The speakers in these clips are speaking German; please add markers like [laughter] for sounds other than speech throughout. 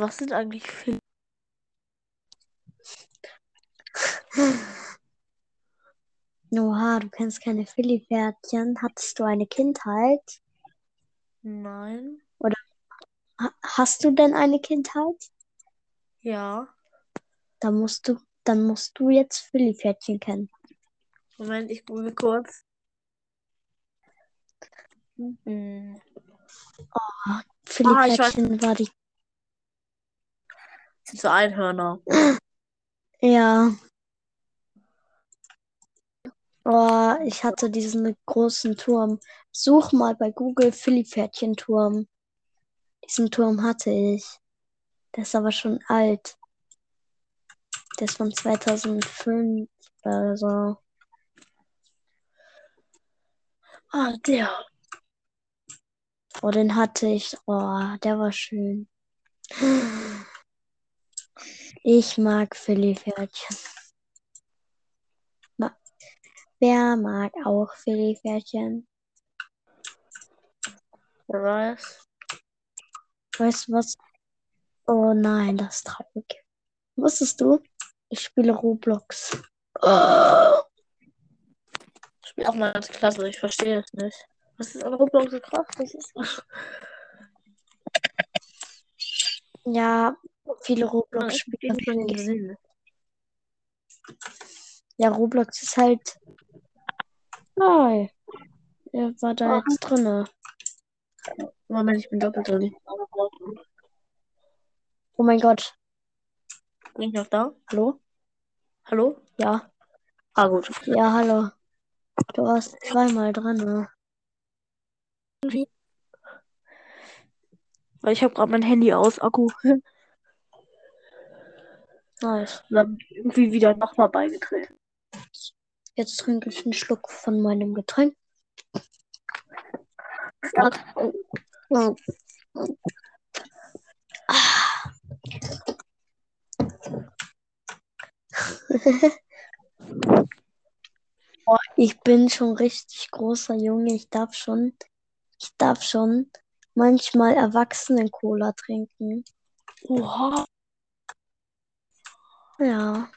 Was sind eigentlich Philly? [laughs] Oha, du kennst keine Philly-Pferdchen. Hattest du eine Kindheit? Nein. Ha hast du denn eine Kindheit? Ja. Dann musst du, dann musst du jetzt Philly-Pferdchen kennen. Moment, ich google kurz. Hm. Philly-Pferdchen war die. Sind so Einhörner. Ja. Oh, ich hatte diesen großen Turm. Such mal bei Google Philly-Pferdchen-Turm. Diesen Turm hatte ich. Der ist aber schon alt. Der ist von 2005 oder so. Ah, der. Oh, den hatte ich. Oh, der war schön. Ich mag Philly-Pferdchen. Ma- Wer mag auch Philly-Pferdchen? Wer weiß. Weißt du was? Oh nein, das ist traurig. Wusstest du? Ich spiele Roblox. Oh. Ich spiele auch mal als Klasse, ich verstehe es nicht. Was ist an Roblox so krass? Was ist? Ja, viele finden gesehen. Ja, Roblox ist halt. Hi. Er war da jetzt drinne. Moment, ich bin doppelt drin. Oh mein Gott. Bin ich noch da? Hallo? Hallo? Ja. Ah, gut. Ja, hallo. Du warst zweimal drinne. Weil ich habe gerade mein Handy aus, Akku. Nice. Und dann irgendwie wieder nochmal beigetreten. Jetzt trinke ich einen Schluck von meinem Getränk. Boah, ich bin schon richtig großer Junge. Ich darf schon, ich darf schon manchmal Erwachsenen-Cola trinken. Oha. Ja.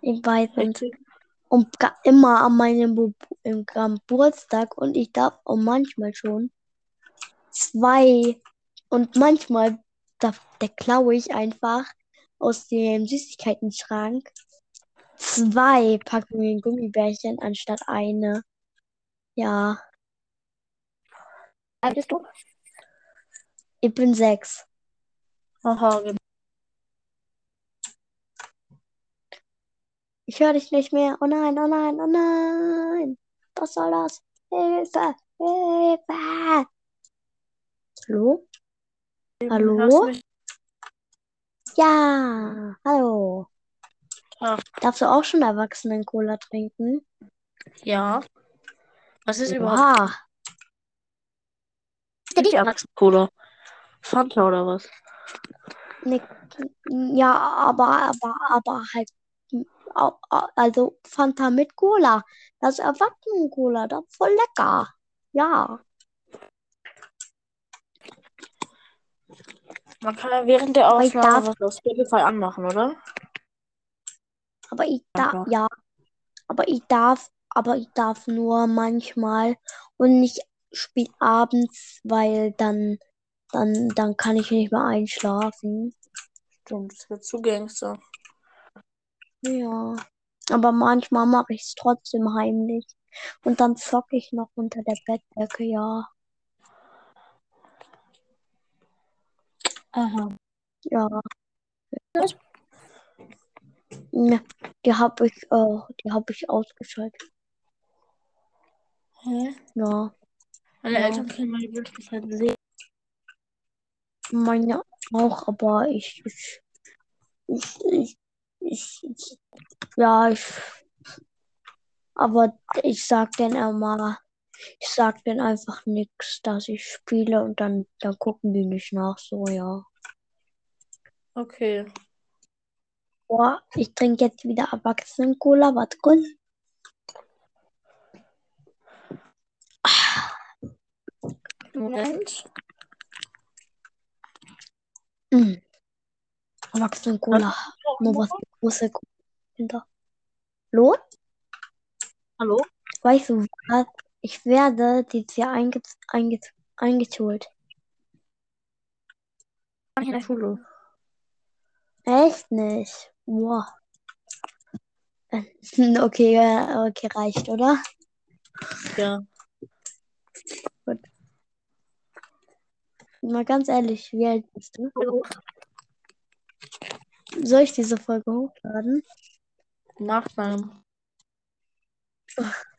Ich weiß und, Richtig. und immer an meinem im Geburtstag und ich darf auch manchmal schon zwei und manchmal darf, da klaue ich einfach aus dem Süßigkeitenschrank zwei Packungen Gummibärchen anstatt eine. Ja, Wie alt bist du? ich bin sechs. Aha, genau. Ich höre dich nicht mehr. Oh nein, oh nein, oh nein. Was soll das? Hilfe, Hilfe. Hallo? Hallo? Ja, hallo. Ja. Darfst du auch schon Erwachsenen-Cola trinken? Ja. Was ist überhaupt Oha. die Erwachsenen-Cola? Fanta oder was? Ne, ja, aber, aber, aber halt, also Fanta mit Cola. Das Erwachsenen-Cola, das ist voll lecker. Ja, Man kann ja während der Aufnahme darf- auf Spotify anmachen, oder? aber ich darf, ja, aber ich darf, aber ich darf nur manchmal und nicht spät abends, weil dann, dann, dann kann ich nicht mehr einschlafen. Stimmt, das wird zu Gangster. Ja, aber manchmal mache ich es trotzdem heimlich. Und dann zocke ich noch unter der Bettdecke, ja. Aha. Ja. Ne, die habe ich, äh, die habe ich ausgeschaltet. Hä? Ja. Meine Ja. Eltern können meine Wirklichkeit sehen. Meine auch, aber ich, ich, ich, ich, ich, ich ja, ich, aber ich sag denen immer, ich sag denen einfach nichts, dass ich spiele und dann, dann gucken die nicht nach, so, ja. Okay. Boah, ich trinke jetzt wieder Erwachsenen-Cola, warte kurz. Moment. Mm. Und Cola. Nur was die große Cola hinter. Hallo? Hallo? Weißt du was? Ich werde dieses Jahr einge einge eingeschult. Ich in der Schule. Echt nicht? Wow. Äh, [laughs] Okay, okay, reicht, oder? Ja. Mal ganz ehrlich, wie alt bist du? Soll ich diese Folge hochladen? Nachnamen. [laughs]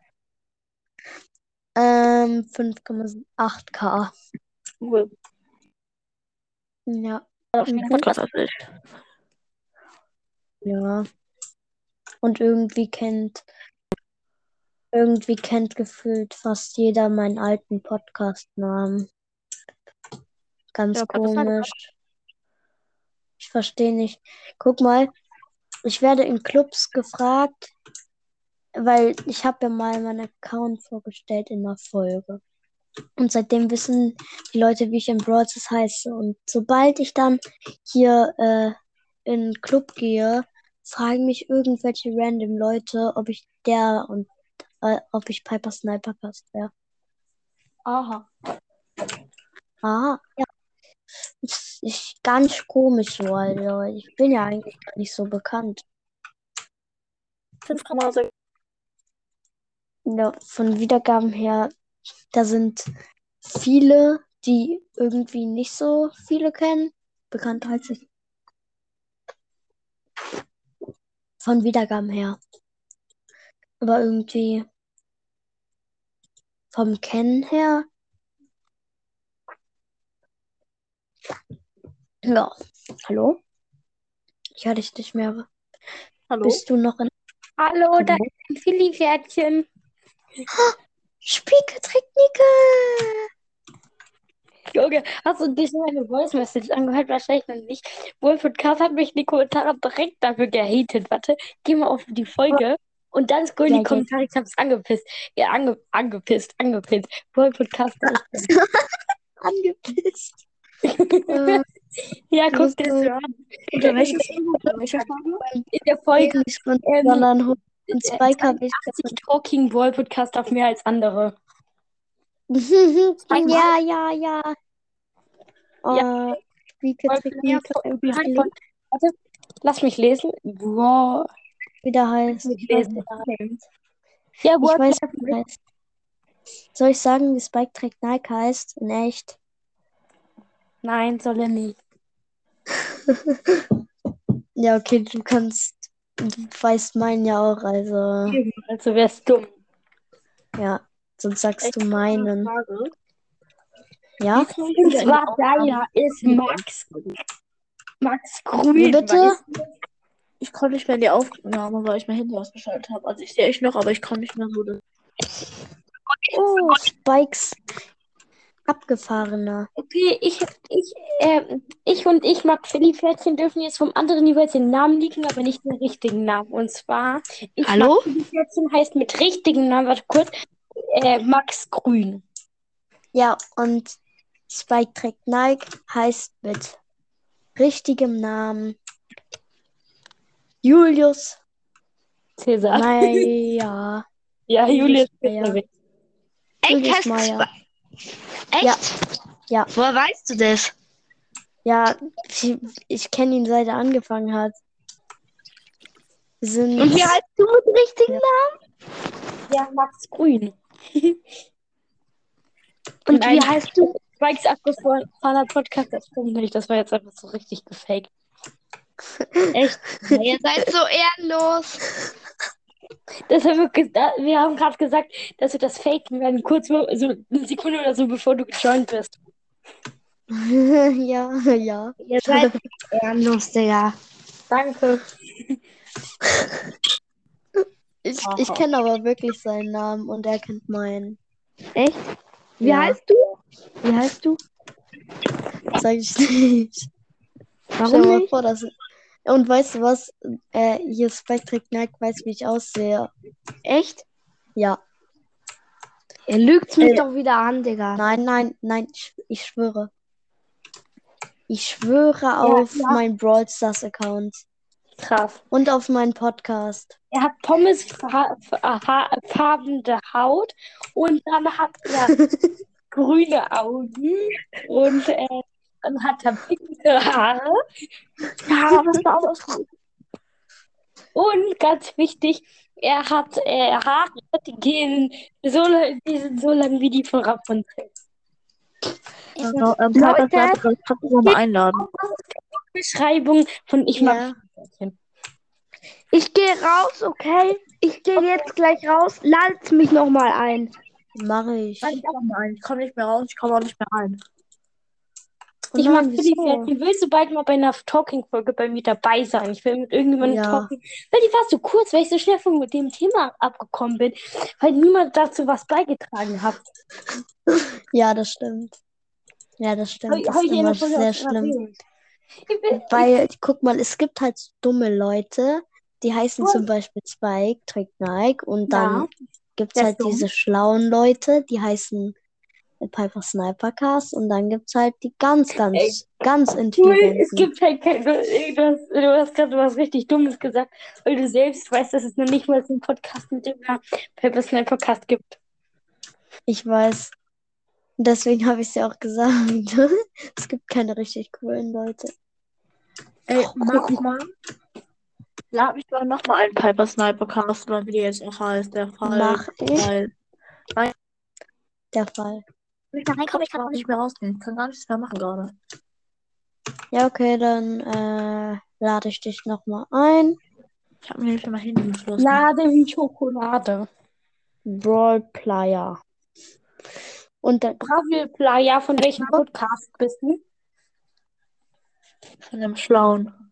Ähm, 5,8k. Cool. Ja, Auf jeden. Podcast ich. ja. Und irgendwie kennt, irgendwie kennt gefühlt fast jeder meinen alten Podcast-Namen. Ganz Ja, komisch. Verstehe nicht. Guck mal, ich werde in Clubs gefragt, weil ich habe ja mal meinen Account vorgestellt in der Folge. Und seitdem wissen die Leute, wie ich in Brawl Stars heiße. Und sobald ich dann hier äh, in einen Club gehe, fragen mich irgendwelche random Leute, ob ich der und äh, ob ich Piper Sniper Cast wäre. Aha. Ah, ja. Ist, ganz komisch so, Alter. Ich bin ja eigentlich gar nicht so bekannt. 5,6. Ja, von Wiedergaben her, da sind viele, die irgendwie nicht so viele kennen, bekannt als ich. Von Wiedergaben her. Aber irgendwie vom Kennen her. Ja. Hallo? Ich höre dich nicht mehr. Hallo? Bist du noch in Hallo, da Hallo? ist ein Philly-Pferdchen. [gasps] Spielgetechniker? Junge, hast du dich meine Voice Message angehört? Wahrscheinlich noch nicht. Wolf und Kass hat mich in die Kommentare direkt dafür gehatet. Warte, geh mal auf die Folge und dann scroll in Ja, die. Kommentare. Ich hab's angepisst. Ja, ange angepisst, angepisst. Wolf und Kass. [laughs] Angepisst. [laughs] Ja, guck dir das an. Unter welcher Folge? In der Folge nicht und, ähm, sondern und Spike habe ich 80 Talking Brawl Podcast auf mehr als andere. [laughs] ja, ja, ja. Oh, mehr wie von- von- Warte, lass mich lesen. Brawl. wieder heißt. Ich. Ja, ich Brawl weiß, wie heißt. Soll ich sagen, wie Spike trägt Nike heißt? In echt? Nein, soll er nicht. Ja, okay, du kannst. Du weißt meinen ja auch, also. Also wär's dumm. Ja, sonst sagst Echt du meinen. Ja? Und zwar deiner ist Max. Max Grün. Wie bitte? Ich konnte nicht mehr in die Aufnahme, weil ich mein Handy ausgeschaltet habe. Also ich sehe euch noch, aber ich kann nicht mehr so. Das Oh, Spikes abgefahrener. Okay, ich, ich, äh, ich und ich, Max Philly-Pferdchen, dürfen jetzt vom anderen jeweils den Namen liegen, aber nicht den richtigen Namen. Und zwar, ich, Hallo? Max Philly-Pferdchen heißt mit richtigen Namen, warte kurz, äh, Max Grün. Ja, und Spike trägt Nike heißt mit richtigem Namen Julius Cäsar. [laughs] Ja, Julius. Cäsar. Julius Meyer. Echt? Ja. Ja. Woher weißt du das? Ja, ich, ich kenne ihn seit er angefangen hat. Sind Und wie heißt du mit richtigen Ja, Max Grün. [laughs] Und Nein. wie heißt du? Spikes abgefahrener Podcast, das stimmt nicht. Das war jetzt einfach so richtig gefaked. Echt? Ihr seid so ehrenlos. [laughs] Das haben wir, wir haben gerade gesagt, dass wir das faken werden, kurz so eine Sekunde oder so, bevor du gejoint bist. [laughs] ja, ja. Ihr seid ehrenlos, Digga. Danke. Ich, ich kenne aber wirklich seinen Namen und er kennt meinen. Echt? Wie Ja. heißt du? Wie heißt du? Sag ich nicht. Stell Warum mal nicht? vor, dass. Und weißt du was? Äh, hier Spike trägt Nike weiß, wie ich aussehe. Echt? Ja. Ihr lügt mich Äh, doch wieder an, Digga. Nein, nein, nein, ich, ich schwöre. Ich schwöre auf meinen Brawl Stars Account Krass. und auf meinen Podcast. Er hat pommesfarbene Haut und dann hat er [laughs] grüne Augen und äh, dann hat er pinke Haare. Ja, das war alles gut. Und ganz wichtig, er hat äh, Haare, die gehen so, die sind so lang wie die von Rapunzel. Also, ähm, Leute, Sniper, kannst du noch mal einladen. Beschreibung von Ich mag Ja. Schneewittchen. Ich gehe raus, okay? Ich gehe jetzt gleich raus. Ladet mich nochmal ein. Mache ich. Ich. Ich komme nicht mehr raus, ich komme auch nicht mehr rein. Ich Oh mag wieso? Pferdchen. Willst du bald mal bei einer Talking-Folge bei mir dabei sein? Ich will mit irgendjemandem Ja. talken. Weil die war so kurz, weil ich so schnell von dem Thema abgekommen bin, weil niemand dazu was beigetragen hat. Ja, das stimmt. Ja, das stimmt. Hab- Das hab ist ich immer sehr schlimm. Ich Weil, guck mal, es gibt halt dumme Leute, die heißen zum Beispiel Spike, trägt Nike und dann Ja, gibt's der ist halt dumm. diese schlauen Leute, die heißen Piper Snipercast und dann gibt's halt die ganz, ganz, Ey. ganz Cool, es intelligenten. gibt halt kein, du, hast, du hast gerade was richtig Dummes gesagt, weil du selbst weißt, dass es noch nicht mal einen Podcast mit dem Paper Sniper Podcast gibt. Ich weiß. Deswegen habe ich es ja auch gesagt. [laughs] Es gibt keine richtig coolen Leute. Ey, guck mal. Lad mich mal einen Piper Sniper Cast oder wie der jetzt auch heißt, der Fall. Mach ich. Weil, Der Fall. Wenn ich da reinkomme, ich kann auch nicht mehr rausgehen. Ich kann gar nichts mehr machen gerade. Ja, okay, dann äh, lade ich dich nochmal ein. Ich habe mir mehr mein Handy geschlossen. Lade wie Schokolade. Brawl Player. Und dann, Bravil Playa, von welchem Podcast bist du? Von dem Schlauen.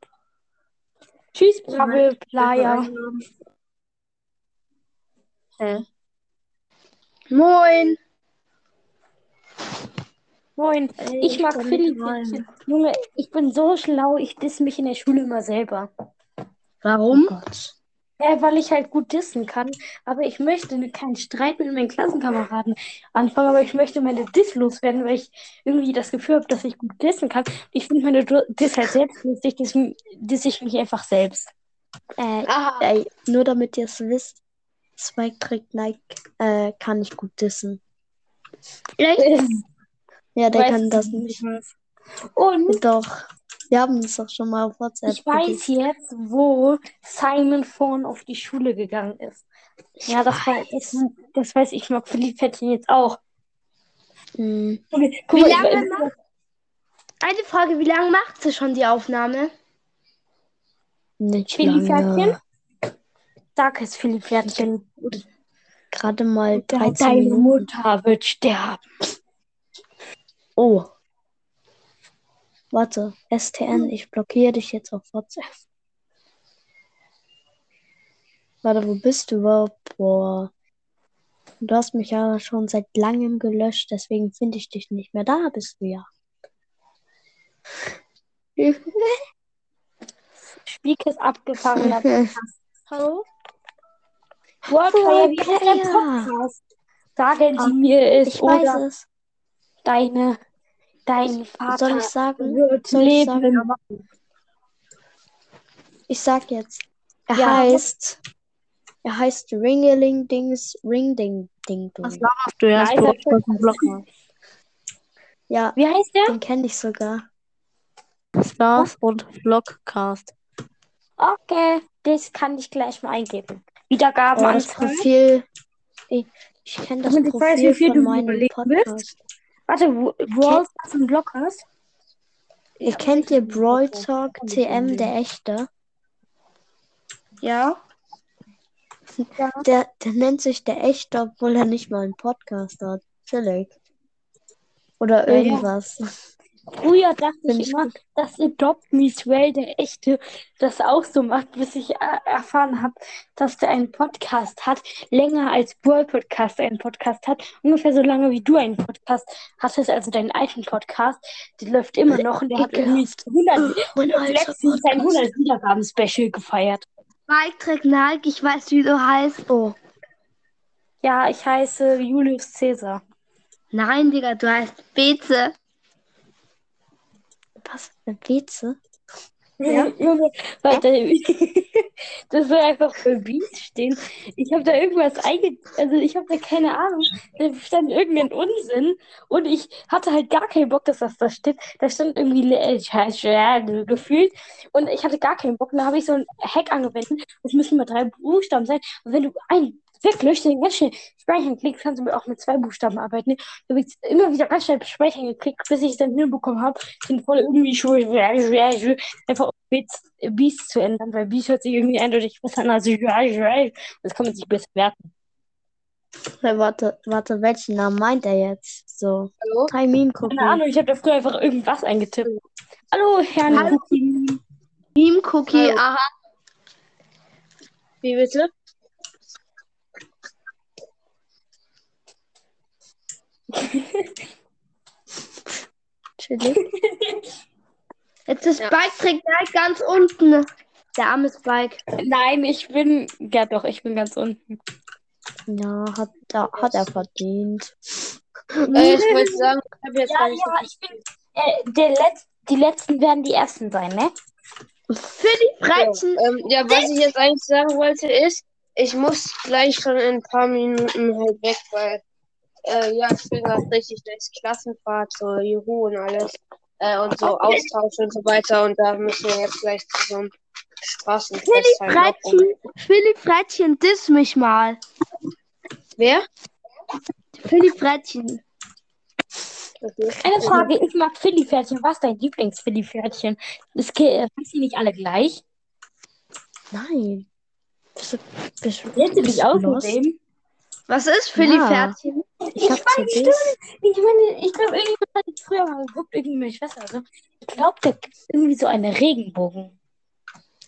Tschüss, Bravil Playa. Hä? Moin. Moin. Ey, Ich mag. Pferdchen. Junge, ich bin so schlau, ich diss mich in der Schule immer selber. Warum? Gott. Äh, weil ich halt gut dissen kann. Aber ich möchte ne- keinen Streit mit meinen Klassenkameraden anfangen, aber ich möchte meine Diss loswerden, weil ich irgendwie das Gefühl habe, dass ich gut dissen kann. Ich finde meine Diss halt selbst lustig, deswegen diss ich mich einfach selbst. äh, Ah, ey, nur damit ihr es wisst, Spike trägt Nike, äh, kann ich gut dissen. [laughs] echt? Ja, der Weiß kann ich das nicht. Und Doch. Wir haben es doch schon mal auf WhatsApp. ich weiß jetzt, wo Simon vorhin auf die Schule gegangen ist. Ja, das, war, das, das weiß ich, mag Philipp Fettchen jetzt auch. Hm, Guck mal, Wie ich- lange macht- Eine Frage, wie lange macht sie schon die Aufnahme? nicht Philipp lange. Pferdchen? Sag es, Philipp Pferdchen. Gerade mal Ja, 13 Deine Minuten. Mutter wird sterben. Oh. Warte, STN, ich blockiere dich jetzt auf WhatsApp. Warte, wo bist du überhaupt? Boah. Du hast mich ja schon seit langem gelöscht, deswegen finde ich dich nicht mehr. Da bist du ja. [laughs] Spielkes abgefahrener Hallo? Worldfire, wie heißt der. Podcast? Sagen Sie mir es Ich weiß oder es. deine, dein Vater Soll ich sagen? Soll ich leben. Ich sag jetzt. Er Ja. heißt. Er heißt Ringeling Dings Ring Ding Ding Was Dong. laberst du einen Blocker. Ja, Wie heißt der? den kenne ich sogar. Stars und Vlogcast. Okay, das kann ich gleich mal eingeben. Wiedergaben Oh, das. Profil. Ich, ich kenne das weiß, Profil wie viel von du meinem Podcast. Warte, Brawl Stars und Block hast? Ihr kennt ihr Brawl Talk TM, der echte? Ja. [laughs] Der, der nennt sich der echte, obwohl er nicht mal einen Podcast hat. Chillig. Oder Ja, ja. Früher dachte Find ich immer, gut. dass Adopt Me Swell, der echte, das auch so macht, bis ich äh, erfahren habe, dass der einen Podcast hat, länger als Brawl Podcast einen Podcast hat, ungefähr so lange wie du einen Podcast hattest, also deinen alten Podcast, der läuft immer noch und der hat irgendwie 100, Mein alter letztens sein Podcast. 100 Wiedergaben Special gefeiert. Mike Nike, ich weiß, wie du heißt. Oh, Ja, ich heiße Julius Caesar. Nein, Digga, du heißt Beze. Was? Eine Pizza? Ja. [laughs] Junge, warte. [laughs] das soll einfach für Beat stehen. Ich habe da irgendwas einge... Also ich habe da keine Ahnung. Da stand irgendein Unsinn und ich hatte halt gar keinen Bock, dass das da steht. Da stand irgendwie le- gefühlt und ich hatte gar keinen Bock. Da habe ich so einen Hack angewendet. Es müssen mal drei Buchstaben sein. Und wenn du einen weglöscht, den ganz schnell speichern klickst, kannst du auch mit zwei Buchstaben arbeiten. Da habe ich immer wieder ganz schnell speichern geklickt, bis ich es dann hinbekommen habe, den voll irgendwie schwer, einfach Beats, Beats zu ändern, weil Beats hört sich irgendwie eindeutig besser an als das kann man sich besser merken. Hey, warte, warte, welchen Namen meint er jetzt? So. Hallo? Taimin Cookie. Keine Ahnung, ich habe da früher einfach irgendwas eingetippt. Hallo, Herrn Hallo. Cookie. Meme Cookie, aha. Wie bitte? Chili. [laughs] Jetzt ist Ja. Spike trägt gleich ganz unten. Der arme Spike. Nein, ich bin. Ja, doch, ich bin ganz unten. Ja, hat, er- hat er verdient. Äh, ich wollte sagen, ich habe jetzt Ja, gar nicht ja, ich bin. Äh, der Letz die letzten werden die ersten sein, ne? Für die Freitchen. Ähm, ja, was ich jetzt eigentlich sagen wollte ist, ich muss gleich schon in ein paar Minuten halt weg, weil äh, ja, ich bin gerade richtig durchs Klassenfahrt, so Juhu und alles. Äh, und so Austausch und so weiter. Und da müssen wir jetzt gleich zu so einem. Freitchen. Philipp Freitchen, diss mich mal. Wer? Philipp Freitchen. Okay. Eine Frage, ich mag Philly-Pferdchen. Was ist dein Lieblings-Philly-Pferdchen? Das äh, die nicht alle gleich. Nein. Bist du, bist du, bist dich du aus lost? mit dem. Was ist Philipp Ja. Ich hab weiß, CDs. Ich meine, ich glaube, irgendjemand hat das früher mal geguckt, irgendwie meine Schwester. Also, ich glaube, da gibt es irgendwie so eine Regenbogen.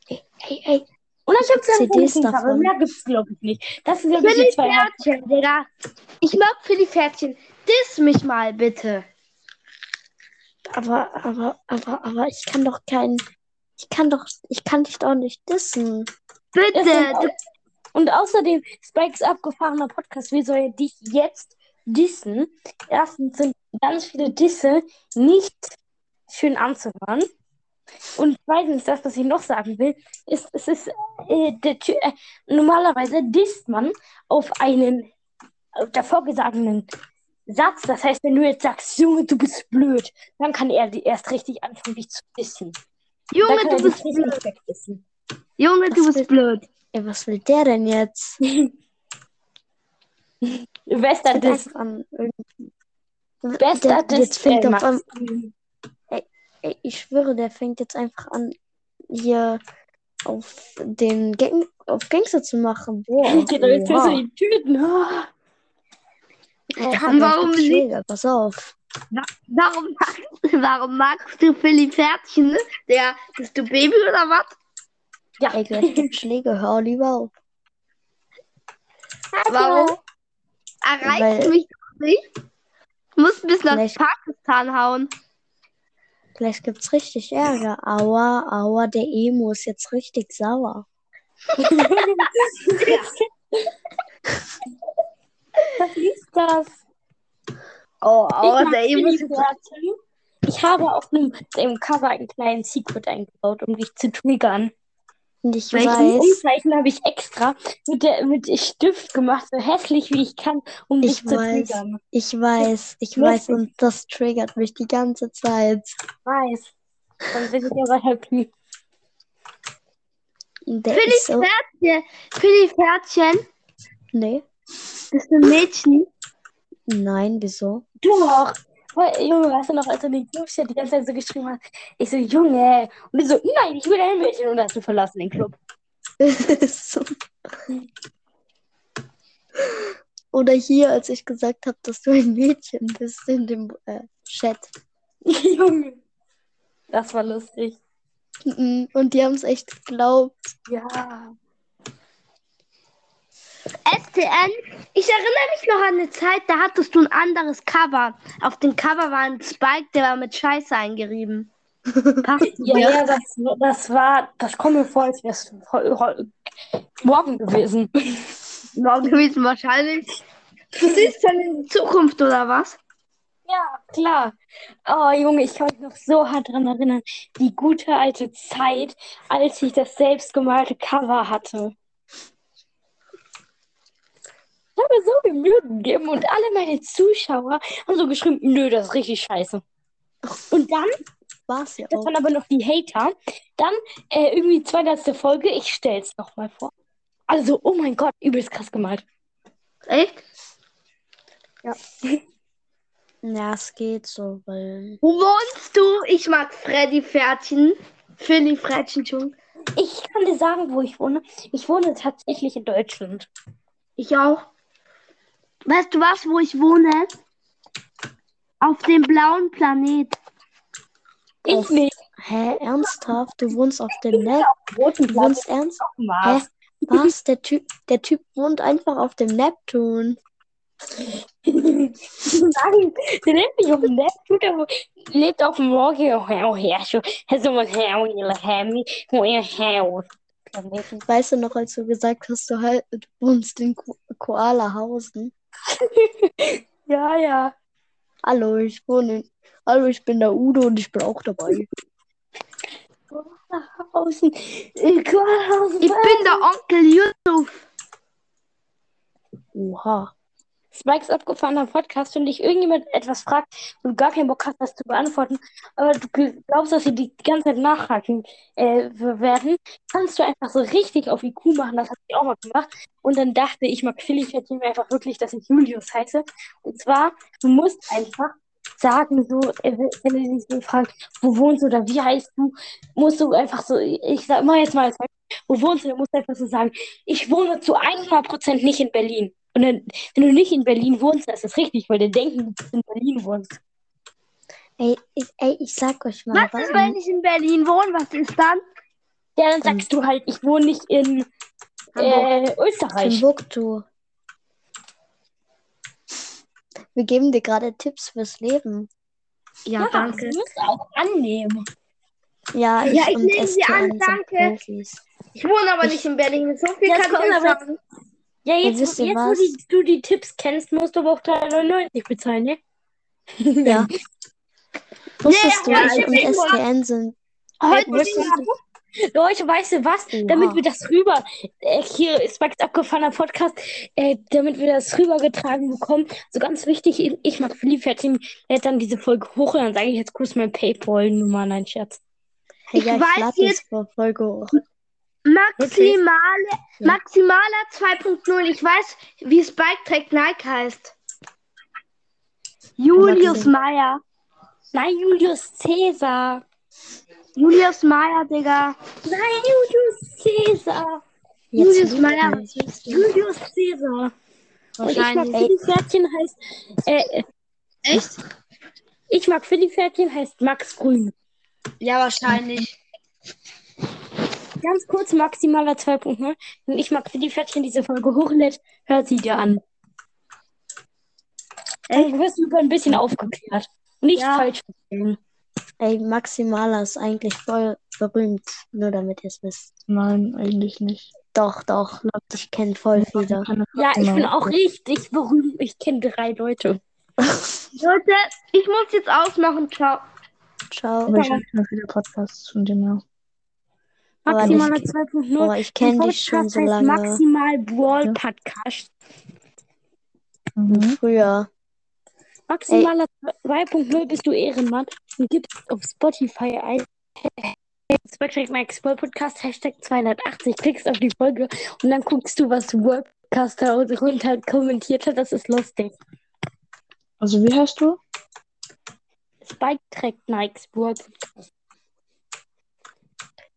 Ey, ey, ey. Und ich habe CDs davon. Mehr gibt es, glaube ich, nicht. Das sind, glaube ich, die zwei. Freitchen, Digga. Ich mag Philipp Freitchen. Diss mich mal, bitte. Aber, aber, aber, aber ich kann doch kein. Ich kann doch. Ich kann dich doch nicht dissen. Bitte. Sind- Und außerdem, Spikes abgefahrener Podcast, wie soll er dich jetzt dissen? Erstens sind ganz viele Disse nicht schön anzuhören. Und zweitens, das, was ich noch sagen will, ist, es ist, äh, der, äh, normalerweise disst man auf einen auf davor gesagten Satz. Das heißt, wenn du jetzt sagst, Junge, du bist blöd, dann kann er erst richtig anfangen, dich zu dissen. Junge, du bist blöd. Junge, du bist blöd. Ey, was will der denn jetzt? Bester Diss. Bester Diss. jetzt fängt Max. an, ey, ich schwöre, der fängt jetzt einfach an, hier auf den Gang, auf Gangster zu machen. Boah. [laughs] Geht doch jetzt du ihn töten. Ah. [laughs] Ey, Warum nicht? Pass auf. Warum, magst- [laughs] warum magst du Philipp Freitchen? Der, bist du Baby oder was? Ja. Ey, gibt Schläge, hör lieber auf. Warum? Erreicht Weil- mich doch nicht. Du musst bis nach Vielleicht- Pakistan hauen. Vielleicht gibt's richtig Ärger. Aua, aua, der Emo ist jetzt richtig sauer. Was ist das? Oh, Ich oh der Emo ist Philly-Pferdchen. Ich habe auf einem, dem Cover einen kleinen Secret eingebaut, um dich zu triggern. Und ich Welches weiß, Umzeichen habe ich extra mit, der, mit Stift gemacht, so hässlich wie ich kann, um dich Ich zu weiß. triggern. ich weiß, ich Lustig. weiß und das triggert mich die ganze Zeit. Weiß. Dann bin ich aber happy. Der ist so, Freitchen. Philipp Freitchen. nee, Bist du ein Mädchen? nein, wieso? Doch. Weil, Junge, weißt du noch, als du den Clubchat die ganze Zeit so geschrieben hast, ich so, Junge. Und du so, nein, ich will ein Mädchen. Und hast du verlassen den Club. so. [laughs] Oder hier, als ich gesagt habe, dass du ein Mädchen bist in dem äh, Chat. [laughs] Junge. Das war lustig. Mhm, Und die haben es echt geglaubt. Ja. STN. Ich erinnere mich noch an eine Zeit, da hattest du ein anderes Cover. Auf dem Cover war ein Spike, der war mit Scheiße eingerieben. [laughs] Passt Ja, ja, das, das war, das kommt mir vor, als wäre es morgen gewesen. morgen gewesen wahrscheinlich. Du [laughs] siehst dann in die Zukunft, oder was? Ja, klar. Oh, Junge, ich kann mich noch so hart daran erinnern. Die gute alte Zeit, als ich das selbstgemalte Cover hatte. Ich habe mir so viel Mühe gegeben und alle meine Zuschauer haben so geschrieben, nö, das ist richtig scheiße. Und dann, War's ja das auch. waren aber noch die Hater, dann äh, irgendwie zweite Folge, ich stell's nochmal vor. Also, oh mein Gott, übelst krass gemalt. Echt? [laughs] Ja, es geht so, weil. Wo wohnst du? Ich mag Freddy Pferdchen. Philly Pferdchen schon. Ich kann dir sagen, wo ich wohne. Ich wohne tatsächlich in Deutschland. Ich auch. Weißt du was, wo ich wohne? Auf dem blauen Planet. Ich Auf- nicht. Hä, ernsthaft? Du wohnst auf dem? Roten Du wohnst ernst? Hä? Was? Der Typ, der Typ wohnt einfach auf dem Neptun. Nein, der lebt nicht auf dem Neptun, der lebt auf dem Morgen. Oh, oh, Herr. Planeten. Weißt du noch, als du gesagt hast, du, halt, du wohnst in Ko Koalahausen? [laughs] Ja, ja. Hallo, ich wohne. Hallo, ich bin der Udo und ich bin auch dabei. Außen. Koalahausen. Ich bin der Onkel Yusuf. Oha. Spikes abgefahrener Podcast, wenn dich irgendjemand etwas fragt und du gar keinen Bock hast, das zu beantworten, aber du glaubst, dass sie die ganze Zeit nachhaken äh, werden, kannst du einfach so richtig auf IQ machen. Das habe ich auch mal gemacht. Und dann dachte ich, mag Philly mir einfach wirklich, dass ich Julius heiße. Und zwar, du musst einfach sagen, so, äh, wenn du dich so fragst, wo wohnst du oder wie heißt du, musst du einfach so, ich sag mal jetzt mal, wo wohnst du, dann musst du einfach so sagen, ich wohne zu 100% nicht in Berlin. Und dann, wenn du nicht in Berlin wohnst, dann ist das richtig, weil die denken, dass du in Berlin wohnst. Ey, ich, ey, ich sag euch mal Was ist, wenn ich in Berlin wohne? Was ist dann? Ja, dann sagst du halt, ich wohne nicht in äh, Österreich. Timbuktu. Wir geben dir gerade Tipps fürs Leben. Ja, Ja, danke. das musst du auch annehmen. Ja, Ja, ich und nehme sie an, danke. Profis. Ich wohne aber nicht in Berlin. So viel Ja, kann ich sagen. Ja, Ja, jetzt, ihr jetzt wo die, du die Tipps kennst, musst du aber auch 3,99 bezahlen, ne? [laughs] Ja. Wusstest aber du, hab immer- STN sind. Heute Leute, weißt du was? Damit wir das rüber, äh, hier ist Spikes abgefahrener Podcast, äh, damit wir das rübergetragen bekommen. So ganz wichtig, ich- ich mag Philipp Fertin, lädt dann diese Folge hoch und dann sage ich jetzt kurz mein Paypal-Nummer, nein, Scherz. Hey, Ich ja, ich weiß jetzt- vor Folge hoch. Maximale, Ja. Maximaler 2.0. Ich weiß, wie Spike Track Nike heißt. Julius Meyer. Nein, Julius Caesar. Julius Meyer, Digga. Nein, Julius Caesar. Jetzt Julius Meyer? Julius Caesar. Und ich mag Wahrscheinlich. Pferdchen heißt, äh, äh, Echt? ich mag Pferdchen heißt Max Grün. Ja, wahrscheinlich. Ganz kurz, maximaler 2.0. Wenn ich mag Philipp Pferdchen diese Folge hochlädt, hört sie dir an. Dann wirst du ein bisschen aufgeklärt. Nicht Ja. falsch verstehen. Ey, Maximala ist eigentlich voll berühmt, nur damit ihr es wisst. Nein, eigentlich nicht. Doch, doch. Ich kenne voll viele. Ja, ich bin auch richtig berühmt. Ich kenne drei Leute. [laughs] Leute, ich muss jetzt ausmachen. Ciao. Ciao. Aber ich immer viele Podcasts von dem her. Maximaler nicht- 2.0. Boah, ich kenne dich schon so heißt lange. Maximal Brawl Podcast. Mhm. Früher. Maximaler 2.0 bist du Ehrenmann und gibst auf Spotify ein. Hashtag Max Brawl Podcast, Hashtag 280, klickst auf die Folge und dann guckst du, was Worldcaster runter kommentiert hat. Das ist lustig. Also wie heißt du? Spike trägt Nikes Brawl Podcast.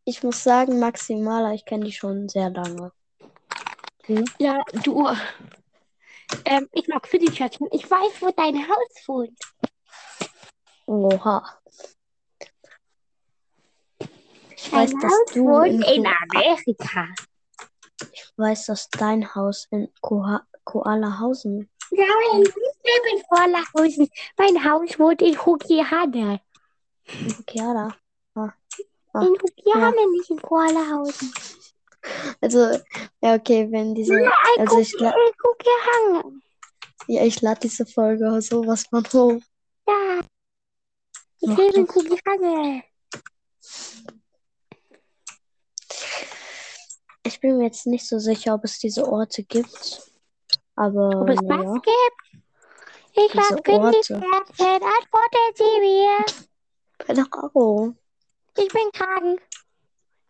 Ich muss sagen, Maximala, ich kenne dich schon sehr lange. Ja, du. Ähm, ich mag Fiddle-Pferdchen. Ich weiß, wo dein Haus wohnt. Oha. Ich weiß, Dein dass Haus du wohnt in, in Amerika. ich weiß, dass dein Haus in Koalahausen. Nein, ich lebe in Vorlachhausen. Mein Haus wohnt in Hokiane. Okay, ja, da. Ah, In Hokiane, nicht in Vorlachhausen. Also, ja, okay, wenn diese, also ich, Hokiane. ja, ich lade diese Folge sowas von hoch. Ja, Ich Mach lebe in doch. Kugelfange. Ich bin mir jetzt nicht so sicher, ob es diese Orte gibt. Aber Ob es was gibt? Ich Diese mag Königsherzen. Antwortet sie mir. Keine Ahnung. Ich bin krank.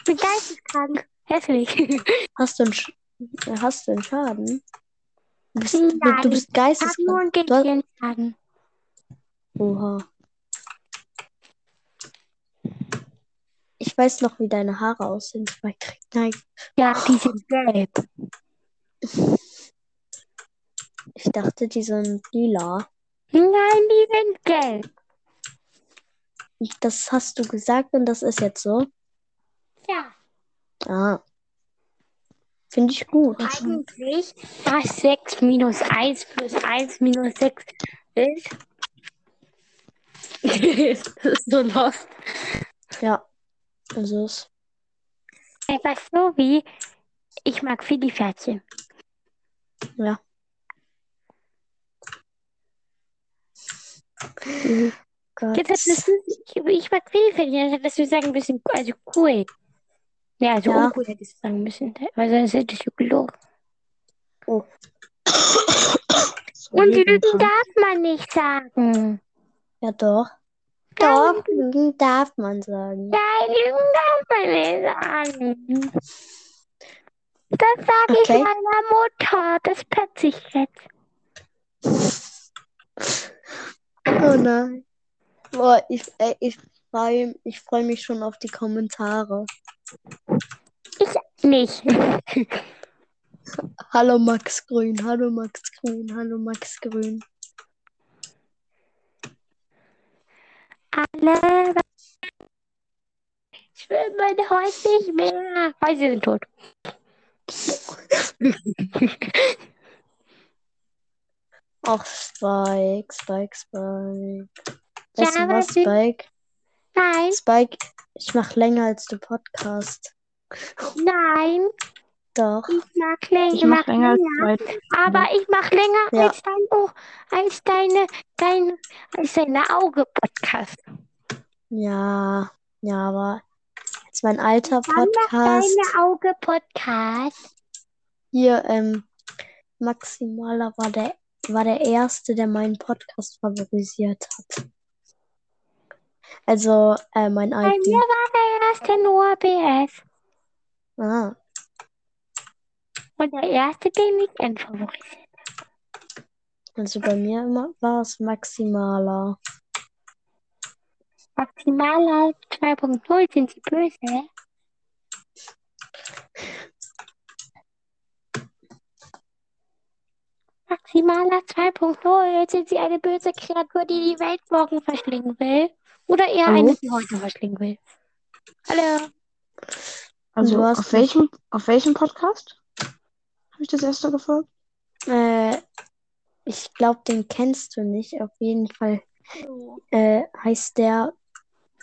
Ich bin geisteskrank. Hässlich. [laughs] Hast du einen, Sch hast du einen Schaden? Du bist, du, du bist Ich hab nur geisteskrank. ein Du hast, Gehirnschaden. oha. Ich weiß noch, wie deine Haare aussehen. Spike. Nein. Ja, die sind gelb. Ich dachte, die sind lila. Nein, die sind gelb. Das hast du gesagt und das ist jetzt so. Ja. Ah. Finde ich gut. Eigentlich, was 6 minus 1 plus 1 minus 6 ist. [laughs] das ist so lost. Ja. Also ist. Etwas so wie, ich mag Fidi-Pferdchen. Ja. [laughs] Gott. Jetzt hättest du, ich, ich mag Fidi-Pferdchen, dann hättest du sagen müssen, also cool. Ja, also Ja. uncool hättest du sagen müssen, weil sonst hättest du gelogen. Oh. [coughs] Und Lügen darf man nicht sagen. Ja, doch. Doch, Lügen darf man sagen. Nein, Lügen darf man nicht sagen. Das sage ich Okay. meiner Mutter. Das petze ich jetzt. Oh nein. Boah, ich, ey, ich freue ich freu mich schon auf die Kommentare. Nicht. [laughs] Hallo Max Grün, hallo Max Grün, hallo Max Grün. Alle. Ich will meine Häuser nicht mehr. Häuser sind tot. Ach, Spike, Spike, Spike. Ja, Weißt du aber was, Spike? Nein, Spike, ich mach länger als du Podcast. nein. Doch. Ich mag länger. Ich mache länger als zwei. Aber ich mache länger Ja. als dein oh, als deine, dein, als deine Auge-Podcast. Ja, ja, aber jetzt mein alter Podcast. deine Auge-Podcast? Hier, ähm, Maximaler war der, war der erste, der meinen Podcast favorisiert hat. Also, äh, mein Bei alten. mir war der erste nur BS. Ah, Und der erste, den ich entfavorisiert. also bei mir war es Maximaler. Maximaler 2.0 sind sie böse. Maximaler 2.0, jetzt sind sie eine böse Kreatur, die die Welt morgen verschlingen will. Oder eher Hallo? eine, die heute verschlingen will. Hallo. Also auf welchem, auf welchem Podcast? Habe ich das erste gefolgt? Äh, ich glaube, den kennst du nicht. Auf jeden Fall äh, heißt der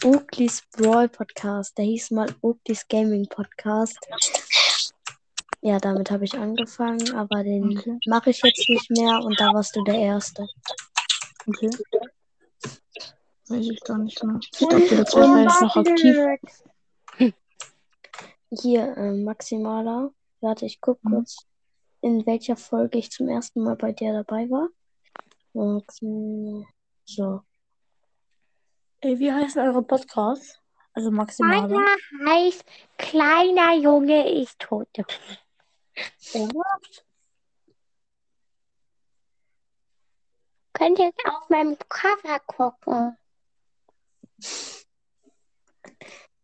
Oakley's Brawl Podcast. Der hieß mal Oakley's Gaming Podcast. Ja, damit habe ich angefangen, aber den Okay. mache ich jetzt nicht mehr und da warst du der Erste. Okay. Weiß ich gar nicht mehr. Ich dachte, der war jetzt noch aktiv. Hier, äh, Maximaler. Warte, ich guck Mhm. kurz, in welcher Folge ich zum ersten Mal bei dir dabei war. Maxim- So. Ey, wie heißt eure Podcast? Also maximal. Meiner heißt Kleiner Junge ist tot. Könnt ihr auf meinem Cover gucken.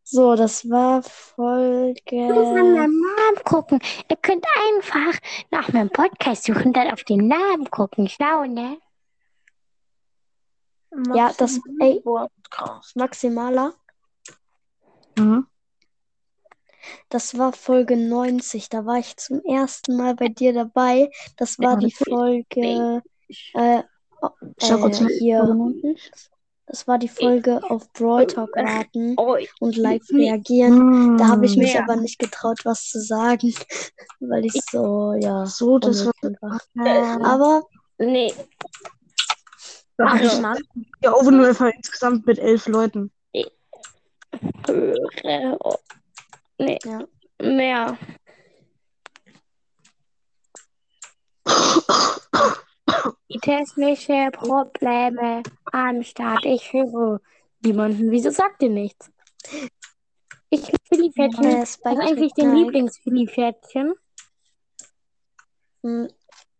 So, das war Nach Folge. meinem Namen gucken. Ihr könnt einfach nach meinem Podcast suchen, dann auf den Namen gucken. Schlau, ne? Ja, das, ey. Maximaler. Mhm. Das war Folge 90. Da war ich zum ersten Mal bei dir dabei. Das war Ja, die Folge. Äh, oh, äh, nach. hier. Folge 90. Das war die Folge auf Brawl Talk warten Oh, und live reagieren. Da habe ich mich Ja. aber nicht getraut, was zu sagen, [laughs] weil ich so, ja, So, das war. war. Aber nee. Ach, Ja. Mann. Ja, Oven einfach insgesamt mit elf Leuten. Höre. oh. Nee. Ja. Mehr. [laughs] Die technische Probleme am Start. Ich höre niemanden. Wieso sagt ihr nichts? Ich liebe Philly-Pferdchen. Äh, Was Spike ist eigentlich dein Night. Lieblings-Philly-Pferdchen? Hm,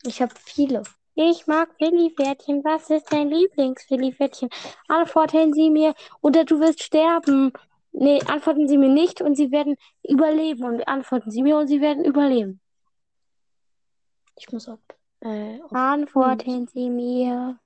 Ich habe viele. Ich mag Philly-Pferdchen. Was ist dein Lieblings-Philly-Pferdchen? Antworten Sie mir oder du wirst sterben. Nee, antworten Sie mir nicht und Sie werden überleben. Und antworten Sie mir und Sie werden überleben. Ich muss ab. Äh, Antworten Sie mir.